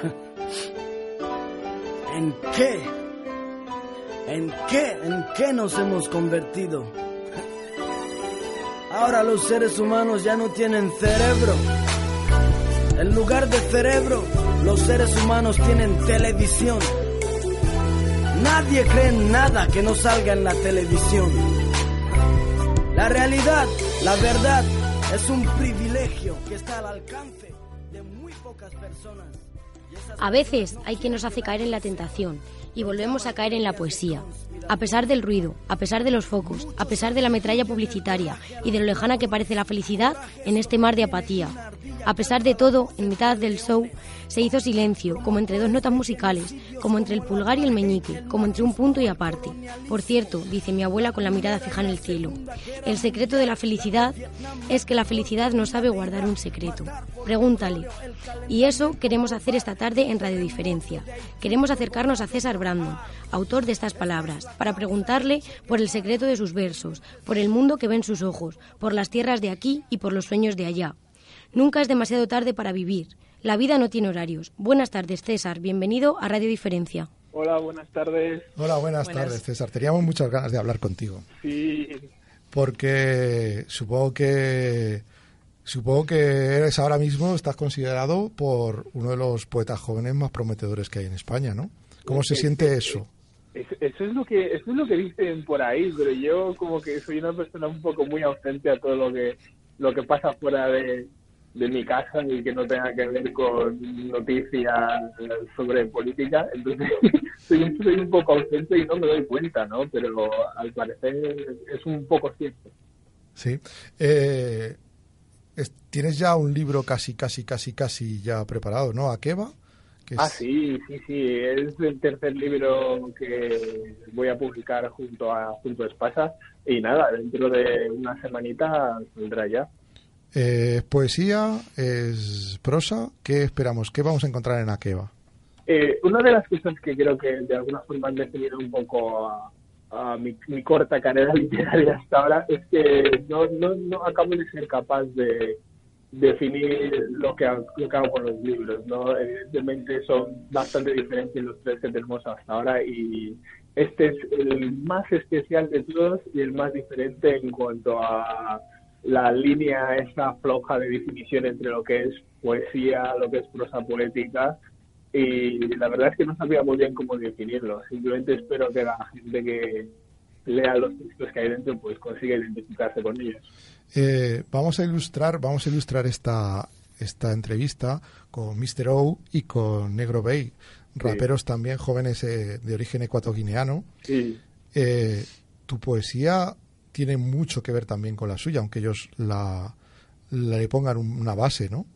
¿En qué? ¿En qué? ¿En qué nos hemos convertido? Ahora los seres humanos ya no tienen cerebro. En lugar de cerebro, los seres humanos tienen televisión. Nadie cree en nada que no salga en la televisión. La realidad, la verdad, es un privilegio que está al alcance de muy pocas personas. A veces hay quien nos hace caer en la tentación y volvemos a caer en la poesía. A pesar del ruido, a pesar de los focos, a pesar de la metralla publicitaria y de lo lejana que parece la felicidad en este mar de apatía. A pesar de todo, en mitad del show se hizo silencio, como entre dos notas musicales, como entre el pulgar y el meñique, como entre un punto y aparte. Por cierto, dice mi abuela con la mirada fija en el cielo, el secreto de la felicidad es que la felicidad no sabe guardar un secreto. Pregúntale. Y eso queremos hacer esta tarde en Radio Diferencia. Queremos acercarnos a César Brandon, autor de estas palabras, para preguntarle por el secreto de sus versos, por el mundo que ven sus ojos, por las tierras de aquí y por los sueños de allá. Nunca es demasiado tarde para vivir. La vida no tiene horarios. Buenas tardes, César. Bienvenido a Radio Diferencia. Hola, buenas tardes. Hola, buenas, tardes, César. Teníamos muchas ganas de hablar contigo. Sí. Porque supongo que supongo que eres ahora mismo estás considerado por uno de los poetas jóvenes más prometedores que hay en España, ¿no? ¿Cómo se siente eso? Eso es lo que eso es lo que dicen por ahí, pero yo como que soy una persona un poco muy ausente a todo lo que lo que pasa fuera de, de mi casa y que no tenga que ver con noticias sobre política. Entonces, soy, un poco ausente y no me doy cuenta, ¿no? Pero al parecer es un poco cierto. Sí. Eh, tienes ya un libro casi, casi, casi, casi ya preparado, ¿no? ¿Akeba? Ah, sí, sí, sí. Es el tercer libro que voy a publicar junto a, junto a Espasa. Y nada, dentro de una semanita saldrá ya. ¿Es poesía? ¿Es prosa? ¿Qué esperamos? ¿Qué vamos a encontrar en Akeba? Eh, una de las cosas que creo que de alguna forma han definido un poco a, mi, corta carrera literaria hasta ahora es que no, no, no acabo de ser capaz de definir lo que, hago, con los libros. ¿no? Evidentemente son bastante diferentes los tres que tenemos hasta ahora y este es el más especial de todos y el más diferente en cuanto a la línea esa floja de definición entre lo que es poesía, lo que es prosa poética, y la verdad es que no sabía muy bien cómo definirlo. Simplemente espero que la gente que lea los textos que hay dentro pues consiga identificarse con ellos. Eh, vamos a ilustrar, vamos a ilustrar esta esta entrevista con Mr. O y con Negro Bay, raperos también jóvenes eh, de origen ecuatoguineano. Sí. Eh, tu poesía tiene mucho que ver también con la suya, aunque ellos la, le pongan una base, ¿no?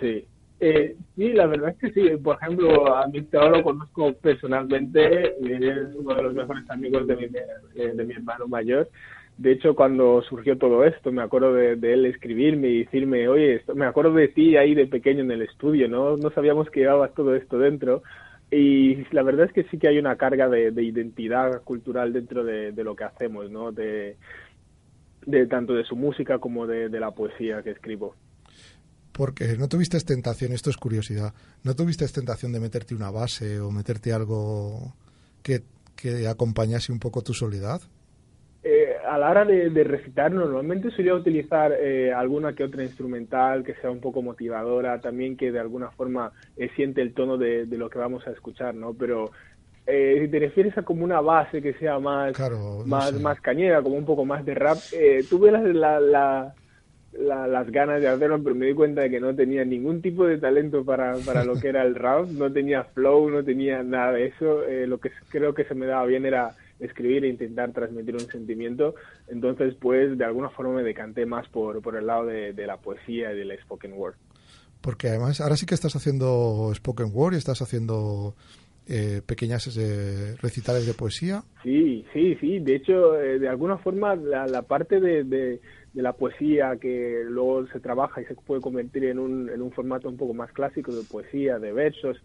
Sí. Eh, sí, la verdad es que sí. Por ejemplo, a mi lo conozco personalmente, es uno de los mejores amigos de mi, eh, de mi hermano mayor. De hecho, cuando surgió todo esto, me acuerdo de, él escribirme y decirme, oye, me acuerdo de ti ahí de pequeño en el estudio, ¿no? No sabíamos que llevabas todo esto dentro. Y la verdad es que sí que hay una carga de, identidad cultural dentro de, de, lo que hacemos, ¿no? De, de tanto de su música como de, la poesía que escribo. Porque no tuviste tentación, esto es curiosidad, ¿no tuviste tentación de meterte una base o meterte algo que, que acompañase un poco tu soledad? Eh, a la hora de, recitar, normalmente solía utilizar eh, alguna que otra instrumental que sea un poco motivadora, también que de alguna forma eh, siente el tono de, de, lo que vamos a escuchar, ¿no? Pero eh, si te refieres a como una base que sea más, más, más cañera, como un poco más de rap, eh, tuve la, la, las ganas de hacerlo, pero me di cuenta de que no tenía ningún tipo de talento para, para lo que era el rap, no tenía flow, no tenía nada de eso, eh, lo que creo que se me daba bien era escribir e intentar transmitir un sentimiento, entonces pues de alguna forma me decanté más por, por el lado de, de la poesía y del spoken word. Porque además ahora sí que estás haciendo spoken word y estás haciendo eh, pequeñas eh, recitales de poesía. Sí, sí, sí. De hecho, eh, de alguna forma, la, parte de, de, la poesía que luego se trabaja y se puede convertir en un, formato un poco más clásico de poesía, de versos,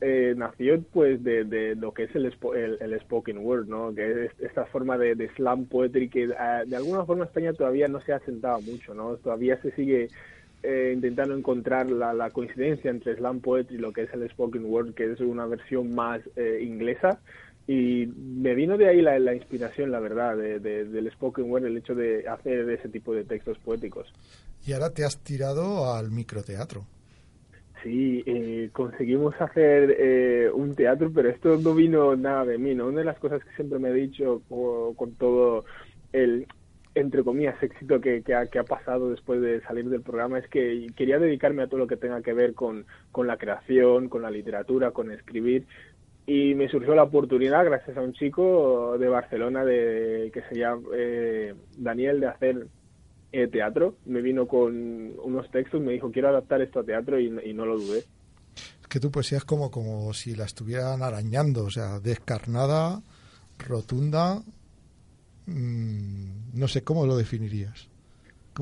eh, nació pues de, de, lo que es el, el, spoken word, ¿no? Que es esta forma de, de slam poetry que de alguna forma España todavía no se ha sentado mucho, ¿no? Todavía se sigue eh, intentando encontrar la, coincidencia entre slam poetry y lo que es el spoken word, que es una versión más eh, inglesa. Y me vino de ahí la, inspiración, la verdad, de, del spoken word, el hecho de hacer ese tipo de textos poéticos. Y ahora te has tirado al microteatro. Sí, eh, conseguimos hacer un teatro, pero esto no vino nada de mí, ¿no? Una de las cosas que siempre me he dicho con todo el, entre comillas, éxito que, que, ha, que, ha, pasado después de salir del programa es que quería dedicarme a todo lo que tenga que ver con, con la creación, con la literatura, con escribir. Y me surgió la oportunidad, gracias a un chico de Barcelona de, que se llama eh, Daniel, de hacer eh, teatro. Me vino con unos textos, me dijo, quiero adaptar esto a teatro y, y no lo dudé. Es que tu poesía es como, como si la estuvieran arañando, o sea, descarnada, rotunda, Mm, no sé cómo lo definirías.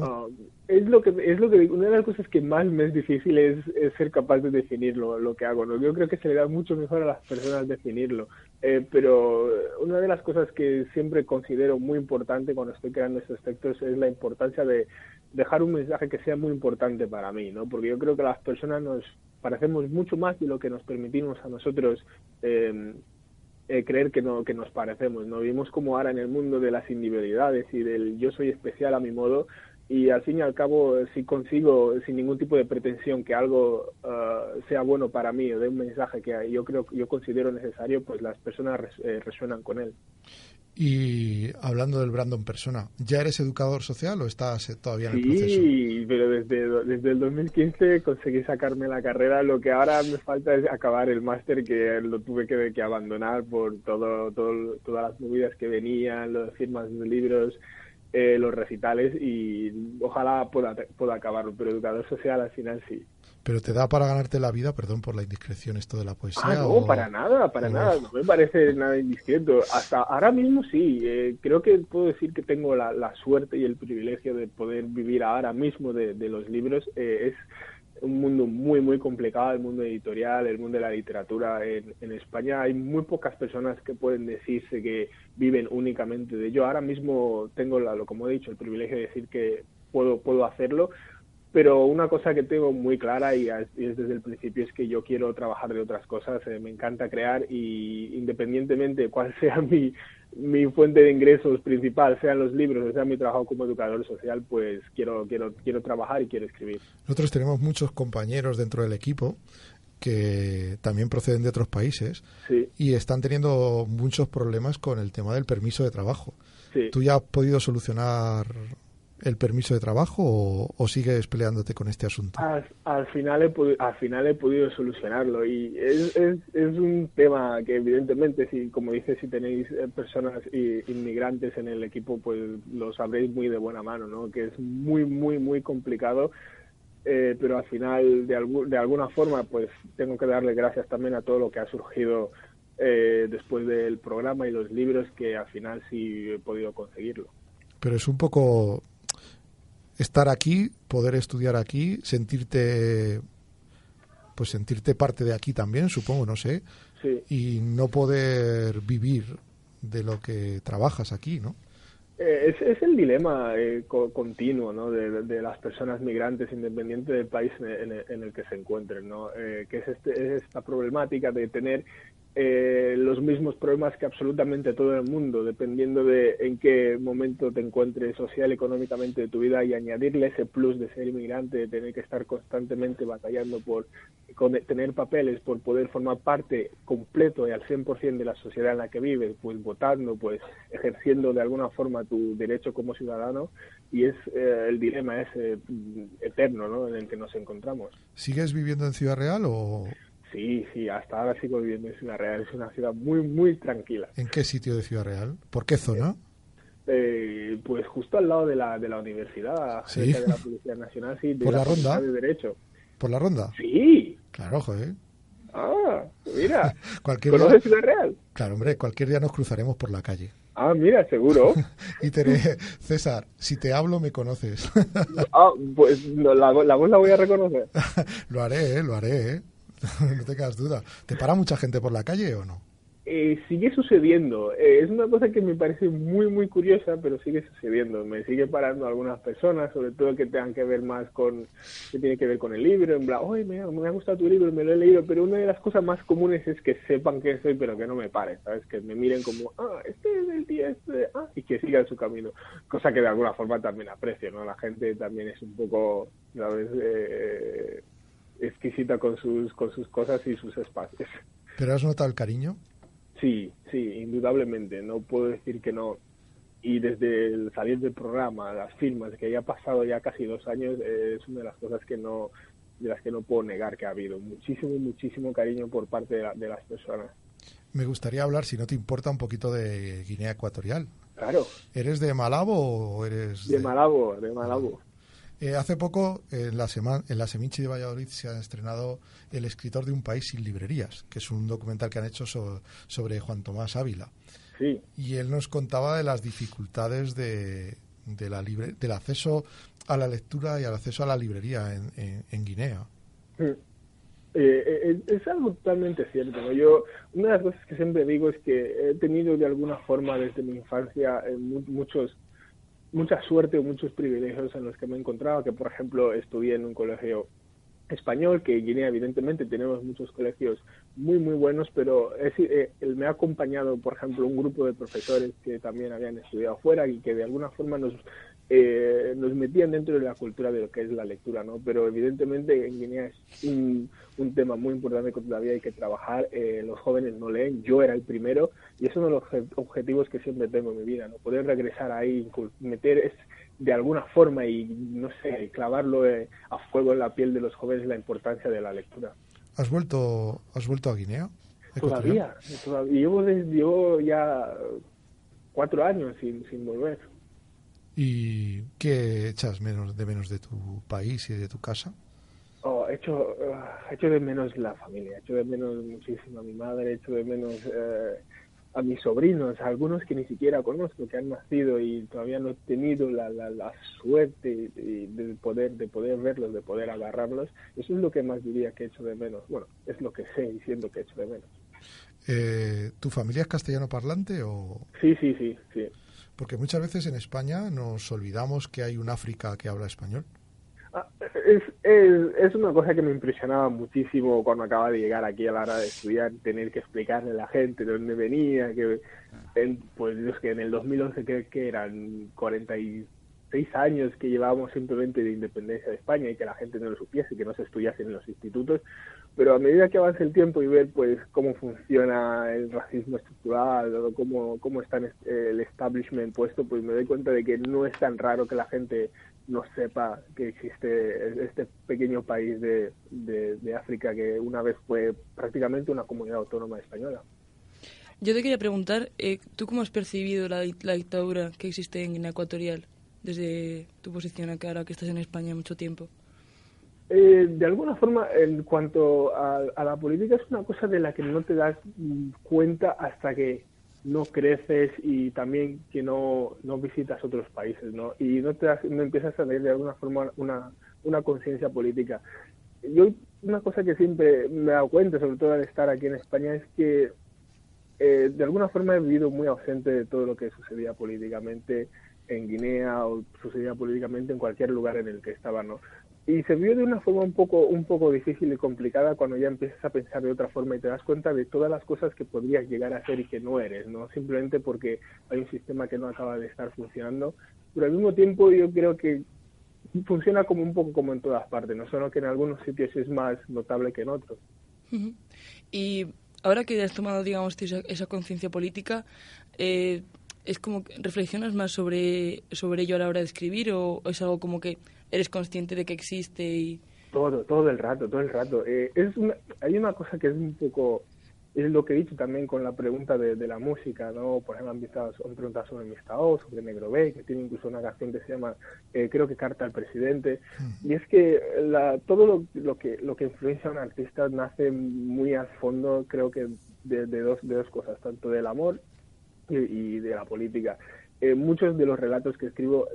Ah, es lo que es lo que una de las cosas que más me es difícil es, ser capaz de definir lo, que hago. ¿no? Yo creo que se le da mucho mejor a las personas definirlo. Eh, pero una de las cosas que siempre considero muy importante cuando estoy creando estos textos es la importancia de dejar un mensaje que sea muy importante para mí, ¿no? Porque yo creo que las personas nos parecemos mucho más de lo que nos permitimos a nosotros eh, eh, creer que, no, que nos parecemos. ¿no? Vivimos como ahora en el mundo de las individualidades y del yo soy especial a mi modo y al fin y al cabo si consigo sin ningún tipo de pretensión que algo uh, sea bueno para mí o de un mensaje que yo creo yo considero necesario pues las personas eh, resuenan con él y hablando del Brandon persona, ¿ya eres educador social o estás todavía en el proceso? Sí, pero desde, desde el 2015 conseguí sacarme la carrera. Lo que ahora me falta es acabar el máster que lo tuve que, que abandonar por todo, todo, todas las movidas que venían, las firmas de libros, eh, los recitales y ojalá pueda, pueda acabarlo. Pero educador social al final sí. ¿Pero te da para ganarte la vida? Perdón por la indiscreción esto de la poesía. Ah, no, para nada, para nada. No me parece nada indiscreto. Hasta ahora mismo sí. Eh, creo que puedo decir que tengo la, suerte y el privilegio de poder vivir ahora mismo de, los libros. Eh, es un mundo muy, muy complicado, el mundo editorial, el mundo de la literatura. En, en España hay muy pocas personas que pueden decirse que viven únicamente de ello. Ahora mismo tengo, la, como he dicho, el privilegio de decir que puedo, puedo hacerlo pero una cosa que tengo muy clara y es, desde el principio es que yo quiero trabajar de otras cosas, eh, me encanta crear y independientemente de cuál sea mi, mi fuente de ingresos principal, sean los libros, sea mi trabajo como educador social, pues quiero, quiero, quiero trabajar y quiero escribir. Nosotros tenemos muchos compañeros dentro del equipo que también proceden de otros países y están teniendo muchos problemas con el tema del permiso de trabajo. ¿Tú ya has podido solucionar el permiso de trabajo o, sigues peleándote con este asunto? Al, final, he, al final he podido solucionarlo y es, es, es, un tema que evidentemente, si como dices, si tenéis eh, personas inmigrantes en el equipo, pues lo sabréis muy de buena mano, ¿no? Que es muy, muy, muy complicado. Eh, pero al final, de, de alguna forma, pues tengo que darle gracias también a todo lo que ha surgido eh, después del programa y los libros, que al final sí he podido conseguirlo. Pero es un poco estar aquí, poder estudiar aquí, sentirte pues sentirte parte de aquí también, supongo, no sé, y no poder vivir de lo que trabajas aquí, ¿no? Eh, es, es, el dilema eh, continuo ¿no? de, las personas migrantes, independiente del país en, el, que se encuentren, ¿no? Eh, que es, este, es esta problemática de tener eh, los mismos problemas que absolutamente todo el mundo, dependiendo de en qué momento te encuentres social, económicamente de tu vida y añadirle ese plus de ser inmigrante, de tener que estar constantemente batallando por tener papeles, por poder formar parte completo y al 100% de la sociedad en la que vives, pues votando, pues ejerciendo de alguna forma tu derecho como ciudadano y es eh, el dilema ese mm, eterno ¿no? en el que nos encontramos. ¿Sigues viviendo en Ciudad Real o, Sí, sí, hasta ahora sigo viviendo en Ciudad Real. Es una ciudad muy, muy tranquila. ¿En qué sitio de Ciudad Real? ¿Por qué zona? Eh, pues justo al lado de la, de la universidad, ¿Sí? de la Policía Nacional, sí, ¿Por la, ronda? De Derecho. ¿Por la ronda? Sí. Claro, joder. Ah, mira. cualquier ¿Conoces Ciudad Real? Claro, hombre, cualquier día nos cruzaremos por la calle. Ah, mira, seguro. y te César, si te hablo, me conoces. ah, pues la, la voz la voy a reconocer. lo haré, ¿eh? lo haré, ¿eh? no tengas duda. ¿Te para mucha gente por la calle o no? eh, sigue sucediendo. Eh, es una cosa que me parece muy, muy curiosa, pero sigue sucediendo. Me sigue parando algunas personas, sobre todo que tengan que ver más con, que tiene que ver con el libro, en plan, oye, me, me, ha gustado tu libro, me lo he leído, pero una de las cosas más comunes es que sepan que soy, pero que no me paren, ¿sabes? Que me miren como, ah, este es el tío este, ah, y que sigan su camino. Cosa que de alguna forma también aprecio, ¿no? La gente también es un poco, ¿sabes? Eh, exquisita con sus, con sus cosas y sus espacios. ¿Pero has notado el cariño? Sí, sí, indudablemente, no puedo decir que no. Y desde el salir del programa, las firmas, que ya ha pasado ya casi dos años, es una de las cosas que no, de las que no puedo negar que ha habido. Muchísimo, muchísimo cariño por parte de, de las personas. Me gustaría hablar, si no te importa, un poquito de Guinea Ecuatorial. Claro. ¿Eres de Malabo o eres de, de Malabo? De Malabo. Eh, hace poco, en la, semana, en la Seminci de Valladolid, se ha estrenado El escritor de un país sin librerías, que es un documental que han hecho sobre Juan Tomás Ávila. Sí. Y él nos contaba de las dificultades de, de la libre, del acceso a la lectura y al acceso a la librería en, en, en Guinea. Mm. Eh, es algo totalmente cierto. ¿no? Yo una de las cosas que siempre digo es que he tenido de alguna forma desde mi infancia eh, muchos mucha suerte o muchos privilegios en los que me he encontrado, que por ejemplo estudié en un colegio español, que en Guinea evidentemente tenemos muchos colegios muy muy buenos, pero es, eh, me ha acompañado por ejemplo un grupo de profesores que también habían estudiado fuera y que de alguna forma nos eh, nos metían dentro de la cultura de lo que es la lectura, ¿no? Pero evidentemente en Guinea es un, un tema muy importante que todavía hay que trabajar. Eh, los jóvenes no leen, yo era el primero y es uno de los objetivos que siempre tengo en mi vida, ¿no? Poder regresar ahí, meter es, de alguna forma y, no sé, clavarlo eh, a fuego en la piel de los jóvenes la importancia de la lectura. ¿Has vuelto, has vuelto a Guinea? Todavía, todavía. Llevo, llevo ya cuatro años sin, sin volver. ¿Y qué echas menos de menos de tu país y de tu casa? Oh, echo, uh, echo de menos la familia, echo de menos muchísimo a mi madre, echo de menos eh, a mis sobrinos, a algunos que ni siquiera conozco, que han nacido y todavía no he tenido la, la, la suerte de, de, poder de poder verlos, de poder agarrarlos. Eso es lo que más diría que echo de menos. Bueno, es lo que sé diciendo que echo de menos. Eh, ¿Tu familia es castellano parlante o...? Sí, sí, sí, sí. Porque muchas veces en España nos olvidamos que hay un África que habla español. Ah, es, es, una cosa que me impresionaba muchísimo cuando acaba de llegar aquí a la hora de estudiar, tener que explicarle a la gente de dónde venía, que en, pues es que en el 2011 creo que eran 46 años que llevábamos simplemente de independencia de España y que la gente no lo supiese, que no se estudiase en los institutos, pero a medida que avanza el tiempo y ver pues cómo funciona el racismo estructural o cómo, cómo está el establishment puesto, pues me doy cuenta de que no es tan raro que la gente no sepa que existe este pequeño país de, de, de, África que una vez fue prácticamente una comunidad autónoma española. Yo te quería preguntar, eh, ¿tú cómo has percibido la, la, dictadura que existe en Guinea Ecuatorial desde tu posición acá, ahora que estás en España mucho tiempo? Eh, de alguna forma, en cuanto a, a, la política, es una cosa de la que no te das cuenta hasta que no creces y también que no, no visitas otros países, ¿no? Y no, te das, no empiezas a tener de alguna forma una, una conciencia política. Yo, una cosa que siempre me he dado cuenta, sobre todo al estar aquí en España, es que eh, de alguna forma he vivido muy ausente de todo lo que sucedía políticamente en Guinea o sucedía políticamente en cualquier lugar en el que estaba, ¿no? Y se vio de una forma un poco un poco difícil y complicada cuando ya empiezas a pensar de otra forma y te das cuenta de todas las cosas que podrías llegar a ser y que no eres no simplemente porque hay un sistema que no acaba de estar funcionando. Pero al mismo tiempo yo creo que funciona como un poco como en todas partes no solo que en algunos sitios es más notable que en otros. Y ahora que has tomado digamos esa, conciencia política eh, es como reflexionas más sobre sobre ello a la hora de escribir o es algo como que eres consciente de que existe y todo todo el rato todo el rato. Eh, es una, hay una cosa que es un poco es lo que he dicho también con la pregunta de, de la música no por ejemplo han, visto, han preguntado sobre mi estado sobre Negro Bay que tiene incluso una canción que se llama eh, creo que carta al presidente. Y es que la, todo lo, lo que lo que influencia a un artista nace muy al fondo creo que de, de dos de dos cosas tanto del amor y, y de la política eh, muchos de los relatos que escribo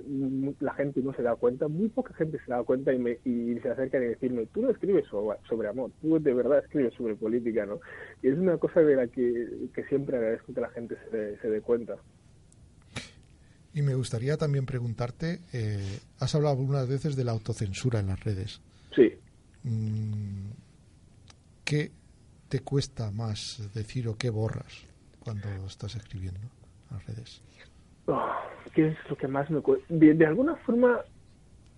la gente no se da cuenta, muy poca gente se da cuenta y, me, y se acercan a decirme, tú no escribes sobre, amor, tú de verdad escribes sobre política, ¿no? Y es una cosa de la que, siempre agradezco que la gente se, se dé cuenta. Y me gustaría también preguntarte, eh, has hablado algunas veces de la autocensura en las redes. Sí. Mm, ¿Qué te cuesta más decir o qué borras cuando estás escribiendo en las redes? Oh, ¿Qué es lo que más me cuesta? De, alguna forma,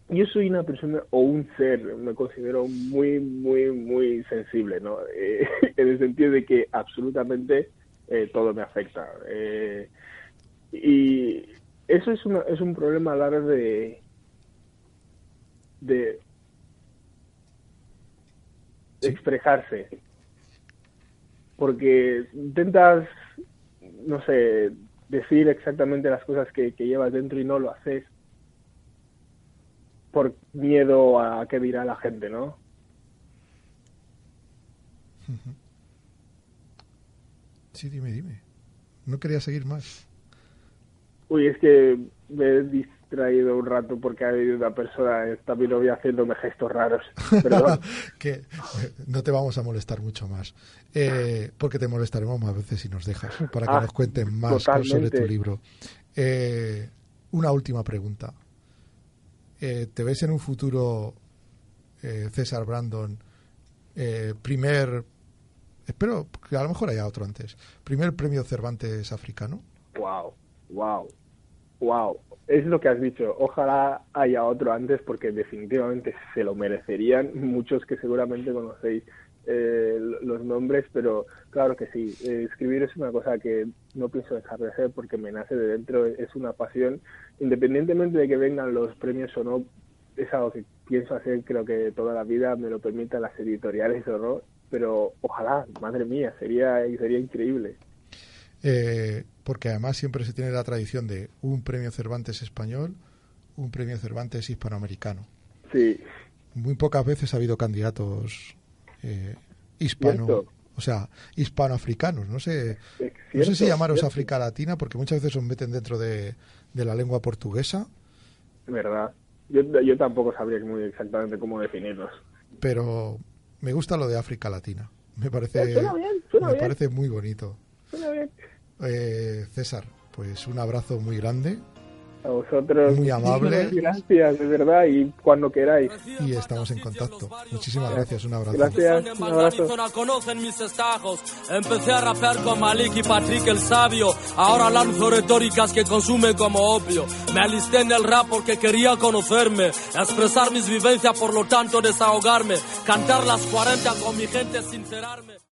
yo soy una persona o un ser, me considero muy, muy, muy sensible, ¿no? Eh, en el sentido de que absolutamente eh, todo me afecta. Eh, y eso es, una, es un problema a la hora de, de expresarse. Porque intentas, no sé, decir exactamente las cosas que, llevas dentro y no lo haces por miedo a qué dirá la gente, ¿no? Sí, dime, dime. No quería seguir más. Uy, es que me distraído un rato porque ha habido una persona, está mi novia haciéndome gestos raros. Perdón. que eh, no te vamos a molestar mucho más. Eh, porque te molestaremos más veces si nos dejas, para que ah, nos cuenten más sobre tu libro. Eh, una última pregunta. ¿Te ves en un futuro, César Brandon, primer, espero que a lo mejor haya otro antes, primer premio Cervantes africano? Wow, wow, wow. Es lo que has dicho. Ojalá haya otro antes porque definitivamente se lo merecerían muchos que seguramente conocéis eh, los nombres, pero claro que sí, eh, escribir es una cosa que no pienso dejar de hacer porque me nace de dentro, es una pasión, independientemente de que vengan los premios o no, es algo que pienso hacer, creo que toda la vida me lo permitan las editoriales o no, pero ojalá, madre mía, sería, sería increíble. Eh, porque además siempre se tiene la tradición de un premio Cervantes español, un premio Cervantes hispanoamericano. Sí. Muy pocas veces ha habido candidatos eh, hispano, o sea, hispanoafricanos. No sé, no sé si llamaros África Latina, porque muchas veces os meten dentro de, la lengua portuguesa. Verdad. Yo, yo tampoco sabría muy exactamente cómo definirlos. Pero me gusta lo de África Latina. Me parece, me parece muy bonito. Eh, César, pues un abrazo muy grande. A vosotros. Muy amable. Gracias, de verdad, y cuando queráis. Y estamos en contacto. Muchísimas gracias, un abrazo. Gracias, un abrazo. conocen mis estajos. Empecé a rapear con Malik y Patrick el Sabio. Ahora lanzo retóricas que consumen como opio. Me alisté en el rap porque quería conocerme. Expresar mis vivencias, por lo tanto desahogarme. Cantar las 40 con mi gente, sincerarme.